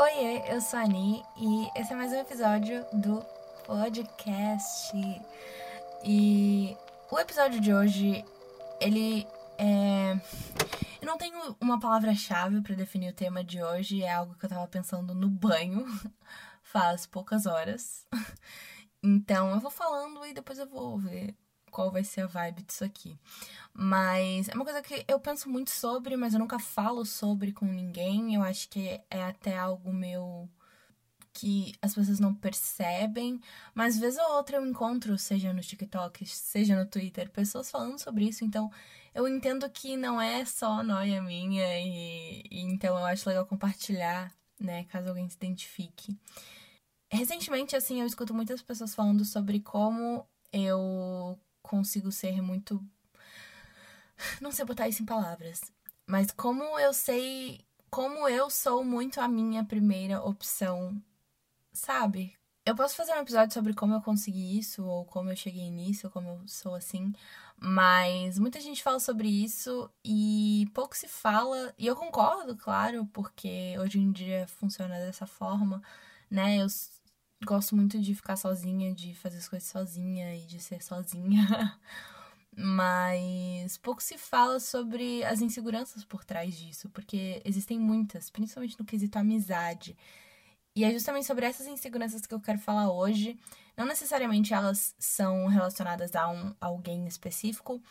Oiê, eu sou a Ani e esse é mais um episódio do podcast. E o episódio de hoje, ele é. Eu não tenho uma palavra-chave para definir o tema de hoje, é algo que eu tava pensando no banho faz poucas horas. Então eu vou falando e depois eu vou ver qual vai ser a vibe disso aqui. Mas é uma coisa que eu penso muito sobre, mas eu nunca falo sobre com ninguém. Eu acho que é até algo meu que as pessoas não percebem, mas vez ou outra eu encontro, seja no TikTok, seja no Twitter, pessoas falando sobre isso, então eu entendo que não é só noia minha e, e então eu acho legal compartilhar, né, caso alguém se identifique. Recentemente, assim, eu escuto muitas pessoas falando sobre como eu consigo ser muito. Não sei botar isso em palavras. Mas como eu sei. Como eu sou muito a minha primeira opção, sabe? Eu posso fazer um episódio sobre como eu consegui isso, ou como eu cheguei nisso, ou como eu sou assim. Mas muita gente fala sobre isso e pouco se fala. E eu concordo, claro, porque hoje em dia funciona dessa forma, né? Eu gosto muito de ficar sozinha, de fazer as coisas sozinha e de ser sozinha. Mas pouco se fala sobre as inseguranças por trás disso, porque existem muitas, principalmente no quesito amizade. E é justamente sobre essas inseguranças que eu quero falar hoje. Não necessariamente elas são relacionadas a um alguém específico,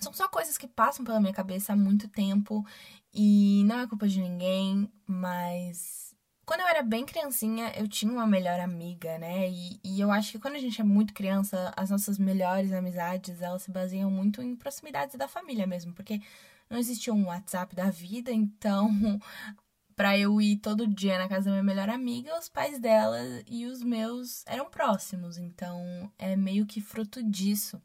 são só coisas que passam pela minha cabeça há muito tempo e não é culpa de ninguém, mas quando eu era bem criancinha, eu tinha uma melhor amiga, né? E, e, eu acho que quando a gente é muito criança, as nossas melhores amizades, elas se baseiam muito em proximidades da família mesmo, porque não existia um WhatsApp da vida, então para eu ir todo dia na casa da minha melhor amiga, os pais dela e os meus eram próximos, então é meio que fruto disso.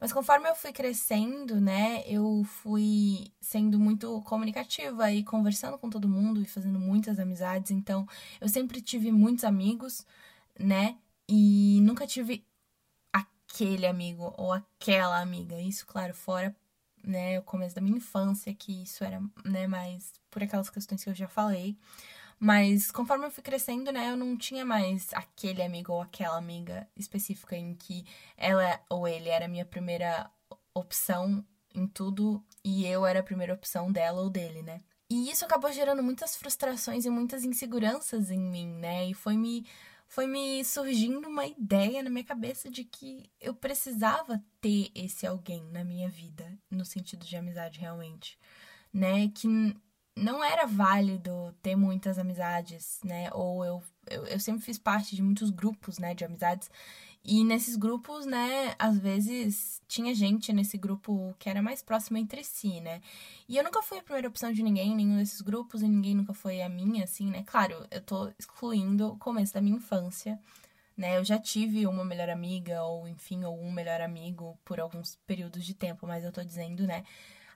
Mas conforme eu fui crescendo, né, eu fui sendo muito comunicativa e conversando com todo mundo e fazendo muitas amizades. Então, eu sempre tive muitos amigos, né, e nunca tive aquele amigo ou aquela amiga. Isso, claro, fora, né, o começo da minha infância, que isso era, né, mais por aquelas questões que eu já falei. Mas conforme eu fui crescendo, né, eu não tinha mais aquele amigo ou aquela amiga específica em que ela ou ele era a minha primeira opção em tudo e eu era a primeira opção dela ou dele, né? E isso acabou gerando muitas frustrações e muitas inseguranças em mim, né? E foi me foi me surgindo uma ideia na minha cabeça de que eu precisava ter esse alguém na minha vida, no sentido de amizade realmente, né? Que não era válido ter muitas amizades, né? Ou eu, eu, eu, sempre fiz parte de muitos grupos, né, de amizades. E nesses grupos, né, às vezes tinha gente nesse grupo que era mais próxima entre si, né? E eu nunca fui a primeira opção de ninguém em nenhum desses grupos e ninguém nunca foi a minha, assim, né? Claro, eu tô excluindo o começo da minha infância, né? Eu já tive uma melhor amiga, ou enfim, ou um melhor amigo por alguns períodos de tempo, mas eu tô dizendo, né?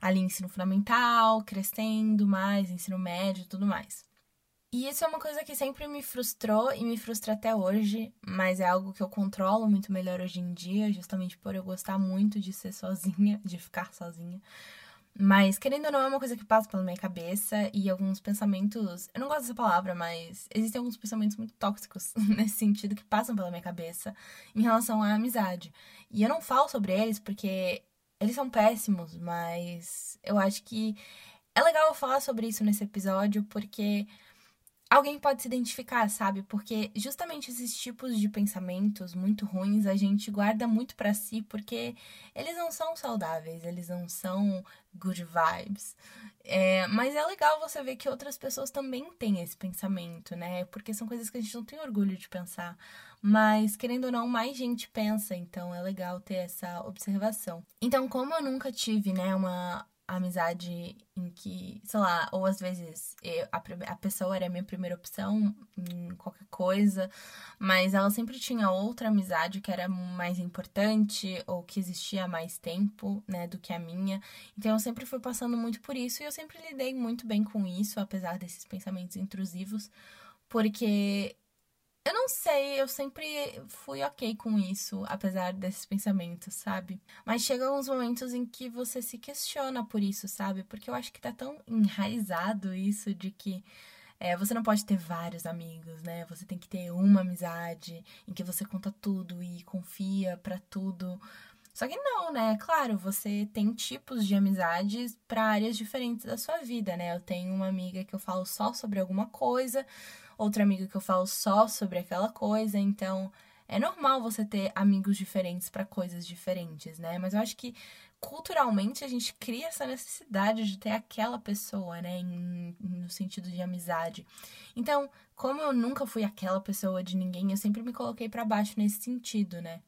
Ali ensino fundamental, crescendo mais, ensino médio e tudo mais. E isso é uma coisa que sempre me frustrou e me frustra até hoje, mas é algo que eu controlo muito melhor hoje em dia, justamente por eu gostar muito de ser sozinha, de ficar sozinha. Mas, querendo ou não, é uma coisa que passa pela minha cabeça e alguns pensamentos. Eu não gosto dessa palavra, mas existem alguns pensamentos muito tóxicos nesse sentido que passam pela minha cabeça em relação à amizade. E eu não falo sobre eles porque eles são péssimos, mas eu acho que é legal falar sobre isso nesse episódio porque alguém pode se identificar, sabe? Porque justamente esses tipos de pensamentos muito ruins a gente guarda muito para si porque eles não são saudáveis, eles não são good vibes. É, mas é legal você ver que outras pessoas também têm esse pensamento, né? Porque são coisas que a gente não tem orgulho de pensar. Mas, querendo ou não, mais gente pensa, então é legal ter essa observação. Então, como eu nunca tive, né, uma amizade em que, sei lá, ou às vezes eu, a, a pessoa era a minha primeira opção em qualquer coisa, mas ela sempre tinha outra amizade que era mais importante ou que existia há mais tempo, né, do que a minha. Então eu sempre fui passando muito por isso e eu sempre lidei muito bem com isso, apesar desses pensamentos intrusivos, porque eu não sei, eu sempre fui ok com isso, apesar desses pensamentos, sabe? Mas chega alguns momentos em que você se questiona por isso, sabe? Porque eu acho que tá tão enraizado isso de que É, você não pode ter vários amigos, né? Você tem que ter uma amizade em que você conta tudo e confia para tudo. Só que não, né? Claro, você tem tipos de amizades para áreas diferentes da sua vida, né? Eu tenho uma amiga que eu falo só sobre alguma coisa, outra amiga que eu falo só sobre aquela coisa, então é normal você ter amigos diferentes para coisas diferentes, né? Mas eu acho que culturalmente a gente cria essa necessidade de ter aquela pessoa, né? Em, no sentido de amizade. Então, como eu nunca fui aquela pessoa de ninguém, eu sempre me coloquei para baixo nesse sentido, né?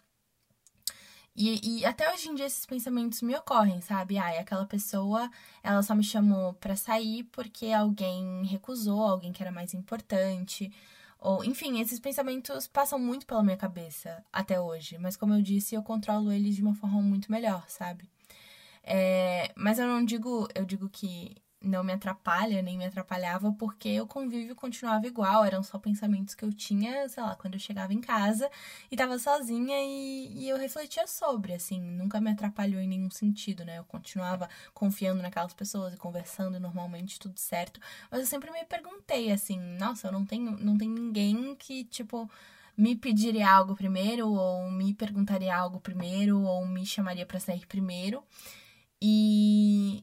E, e, até hoje em dia esses pensamentos me ocorrem, sabe? Ai, aquela pessoa, ela só me chamou para sair porque alguém recusou, alguém que era mais importante. Ou, enfim, esses pensamentos passam muito pela minha cabeça até hoje. Mas como eu disse, eu controlo eles de uma forma muito melhor, sabe? É, mas eu não digo, eu digo que não me atrapalha, nem me atrapalhava, porque o convívio continuava igual, eram só pensamentos que eu tinha, sei lá, quando eu chegava em casa e tava sozinha e, e eu refletia sobre, assim, nunca me atrapalhou em nenhum sentido, né? Eu continuava confiando naquelas pessoas e conversando normalmente, tudo certo, mas eu sempre me perguntei, assim, nossa, eu não tenho, não tem ninguém que, tipo, me pediria algo primeiro, ou me perguntaria algo primeiro, ou me chamaria para sair primeiro. E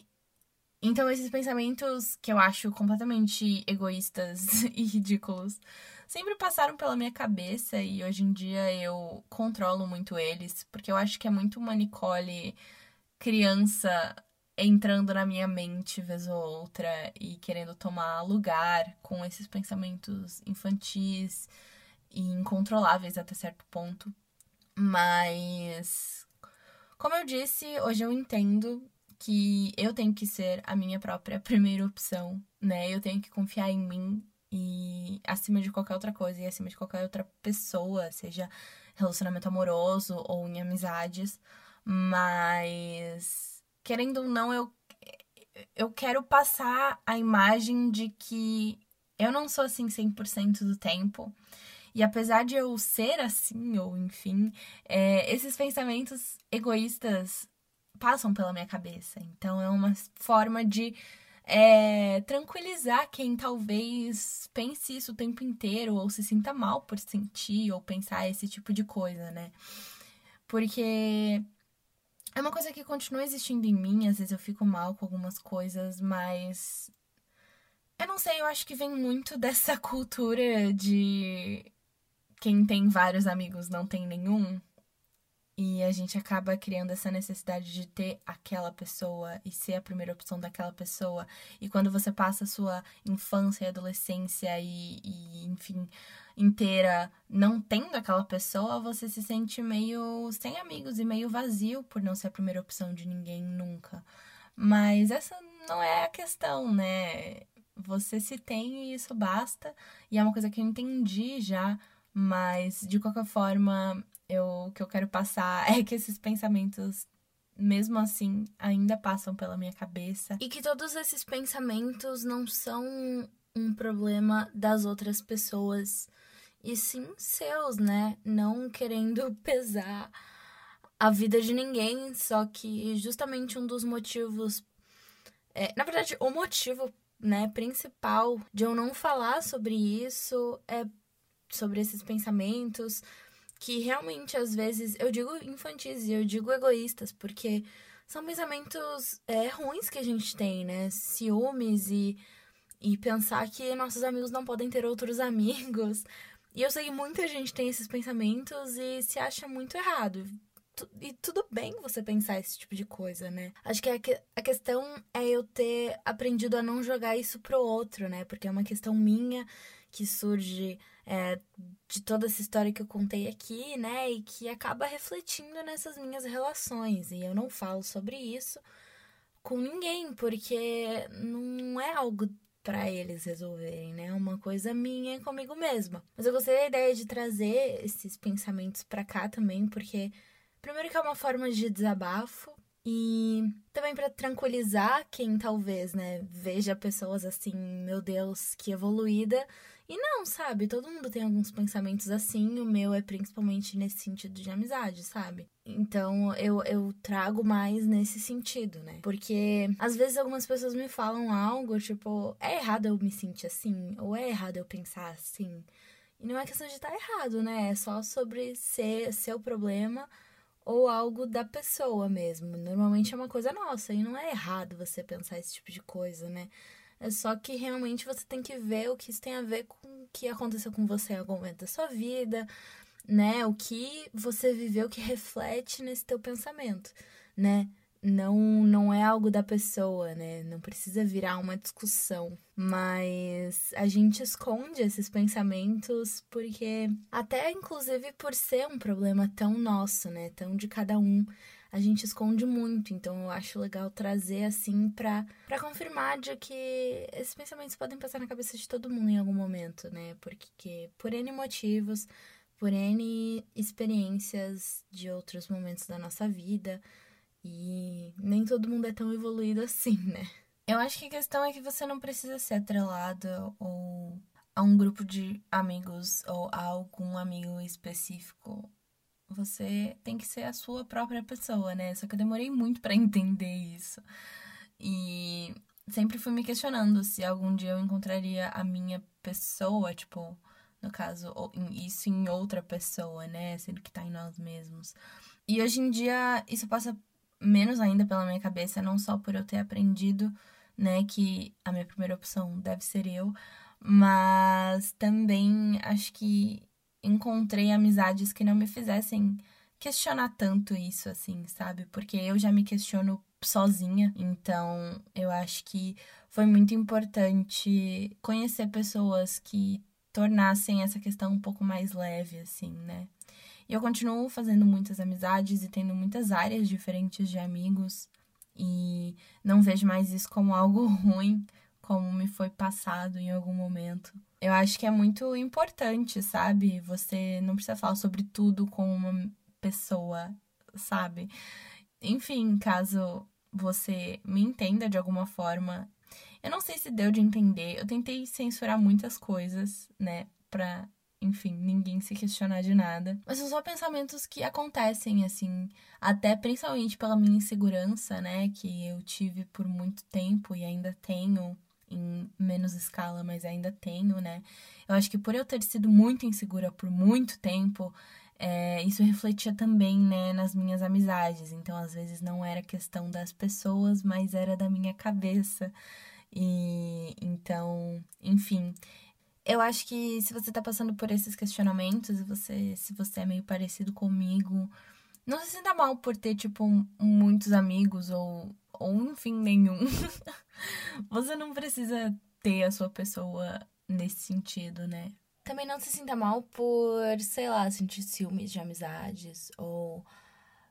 então esses pensamentos que eu acho completamente egoístas e ridículos sempre passaram pela minha cabeça e hoje em dia eu controlo muito eles, porque eu acho que é muito uma Nicole criança entrando na minha mente vez ou outra e querendo tomar lugar com esses pensamentos infantis e incontroláveis até certo ponto. Mas como eu disse, hoje eu entendo que eu tenho que ser a minha própria primeira opção, né? Eu tenho que confiar em mim e acima de qualquer outra coisa e acima de qualquer outra pessoa, seja relacionamento amoroso ou em amizades, mas querendo ou não, eu eu quero passar a imagem de que eu não sou assim 100% do tempo. E apesar de eu ser assim, ou enfim, é, esses pensamentos egoístas passam pela minha cabeça. Então é uma forma de é, tranquilizar quem talvez pense isso o tempo inteiro, ou se sinta mal por sentir, ou pensar esse tipo de coisa, né? Porque é uma coisa que continua existindo em mim, às vezes eu fico mal com algumas coisas, mas. Eu não sei, eu acho que vem muito dessa cultura de quem tem vários amigos não tem nenhum. E a gente acaba criando essa necessidade de ter aquela pessoa e ser a primeira opção daquela pessoa. E quando você passa a sua infância e adolescência e, e enfim, inteira não tendo aquela pessoa, você se sente meio sem amigos e meio vazio por não ser a primeira opção de ninguém nunca. Mas essa não é a questão, né? Você se tem e isso basta. E é uma coisa que eu entendi já mas, de qualquer forma, eu, o que eu quero passar é que esses pensamentos, mesmo assim, ainda passam pela minha cabeça. E que todos esses pensamentos não são um problema das outras pessoas, e sim seus, né? Não querendo pesar a vida de ninguém, só que justamente um dos motivos. É, na verdade, o motivo né, principal de eu não falar sobre isso é sobre esses pensamentos que realmente às vezes eu digo infantis e eu digo egoístas, porque são pensamentos é, ruins que a gente tem, né? Ciúmes e, e pensar que nossos amigos não podem ter outros amigos. E eu sei que muita gente tem esses pensamentos e se acha muito errado. E tudo bem você pensar esse tipo de coisa, né? Acho que a, que a questão é eu ter aprendido a não jogar isso pro outro, né? Porque é uma questão minha que surge é, de toda essa história que eu contei aqui, né? E que acaba refletindo nessas minhas relações. E eu não falo sobre isso com ninguém, porque não é algo para eles resolverem, né? É uma coisa minha comigo mesma. Mas eu gostei da ideia de trazer esses pensamentos para cá também, porque primeiro que é uma forma de desabafo, E também para tranquilizar quem talvez, né, veja pessoas assim, meu Deus, que evoluída. E não, sabe? Todo mundo tem alguns pensamentos assim. O meu é principalmente nesse sentido de amizade, sabe? Então eu, eu trago mais nesse sentido, né? Porque às vezes algumas pessoas me falam algo, tipo, é errado eu me sentir assim, ou é errado eu pensar assim. E não é questão de estar errado, né? É só sobre ser seu problema ou algo da pessoa mesmo. Normalmente é uma coisa nossa e não é errado você pensar esse tipo de coisa, né? É só que realmente você tem que ver o que isso tem a ver com o que aconteceu com você em algum momento da sua vida, né? O que você viveu que reflete nesse teu pensamento, né? não não é algo da pessoa, né? Não precisa virar uma discussão, mas a gente esconde esses pensamentos porque até inclusive por ser um problema tão nosso, né? Tão de cada um, a gente esconde muito. Então eu acho legal trazer assim para para confirmar de que esses pensamentos podem passar na cabeça de todo mundo em algum momento, né? Porque por N motivos, por N experiências de outros momentos da nossa vida, e nem todo mundo é tão evoluído assim, né? Eu acho que a questão é que você não precisa ser atrelado ou a um grupo de amigos ou a algum amigo específico. Você tem que ser a sua própria pessoa, né? Só que eu demorei muito para entender isso. E sempre fui me questionando se algum dia eu encontraria a minha pessoa, tipo, no caso, isso em outra pessoa, né? Sendo que tá em nós mesmos. E hoje em dia isso passa menos ainda pela minha cabeça, não só por eu ter aprendido, né, que a minha primeira opção deve ser eu, mas também acho que encontrei amizades que não me fizessem questionar tanto isso, assim, sabe? Porque eu já me questiono sozinha, então eu acho que foi muito importante conhecer pessoas que tornassem essa questão um pouco mais leve, assim, né? E eu continuo fazendo muitas amizades e tendo muitas áreas diferentes de amigos. E não vejo mais isso como algo ruim, como me foi passado em algum momento. Eu acho que é muito importante, sabe? Você não precisa falar sobre tudo com uma pessoa, sabe? Enfim, caso você me entenda de alguma forma. Eu não sei se deu de entender. Eu tentei censurar muitas coisas, né, pra enfim, ninguém se questionar de nada. Mas são só pensamentos que acontecem, assim, até principalmente pela minha insegurança, né, que eu tive por muito tempo e ainda tenho em menos escala, mas ainda tenho, né? Eu acho que por eu ter sido muito insegura por muito tempo, é, isso refletia também, né, nas minhas amizades. Então, às vezes não era questão das pessoas, mas era da minha cabeça. E então, enfim, eu acho que se você tá passando por esses questionamentos, você, se você é meio parecido comigo, não se sinta mal por ter, tipo, muitos amigos ou, ou enfim, nenhum. você não precisa ter a sua pessoa nesse sentido, né? Também não se sinta mal por, sei lá, sentir ciúmes de amizades ou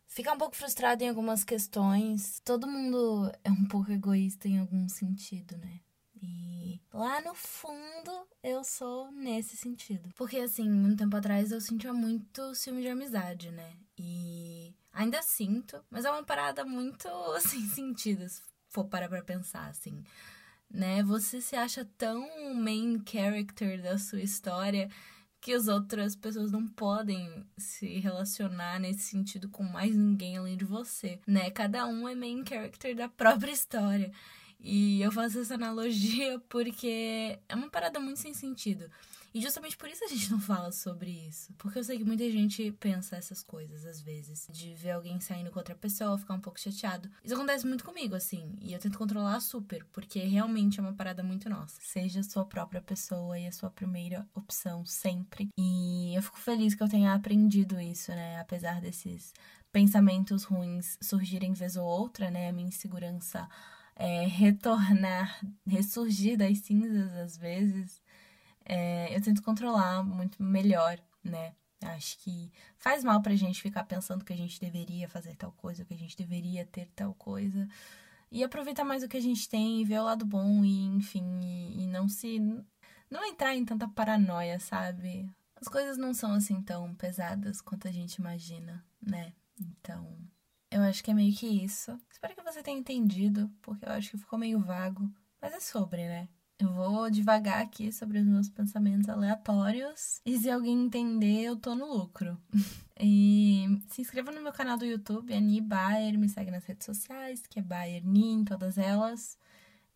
ficar um pouco frustrado em algumas questões. Todo mundo é um pouco egoísta em algum sentido, né? E lá no fundo eu sou nesse sentido. Porque assim, um tempo atrás eu sentia muito ciúme de amizade, né? Ainda sinto, mas é uma parada muito sem sentido, se for parar pra pensar, assim. Né? Você se acha tão main character da sua história que as outras pessoas não podem se relacionar nesse sentido com mais ninguém além de você, né? Cada um é main character da própria história. E eu faço essa analogia porque é uma parada muito sem sentido. E justamente por isso a gente não fala sobre isso. Porque eu sei que muita gente pensa essas coisas às vezes. De ver alguém saindo com outra pessoa, ficar um pouco chateado. Isso acontece muito comigo, assim. E eu tento controlar super, porque realmente é uma parada muito nossa. Seja a sua própria pessoa e a sua primeira opção, sempre. E eu fico feliz que eu tenha aprendido isso, né? Apesar desses pensamentos ruins surgirem vez ou outra, né? A minha insegurança é, retornar, ressurgir das cinzas às vezes, é, eu tento controlar muito melhor, né? Acho que faz mal pra gente ficar pensando que a gente deveria fazer tal coisa, que a gente deveria ter tal coisa. E aproveitar mais o que a gente tem e ver o lado bom e, enfim, e, e não se. não entrar em tanta paranoia, sabe? As coisas não são assim tão pesadas quanto a gente imagina, né? Então, Eu acho que é meio que isso. Espero que você tenha entendido, porque eu acho que ficou meio vago. Mas é sobre, né? Eu vou devagar aqui sobre os meus pensamentos aleatórios. E se alguém entender, eu tô no lucro. e se inscreva no meu canal do YouTube, Ani Bayer. Me segue nas redes sociais, que é Bayer Ni em todas elas.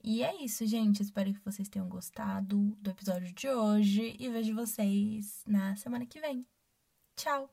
E é isso, gente. Espero que vocês tenham gostado do episódio de hoje. E vejo vocês na semana que vem. Tchau!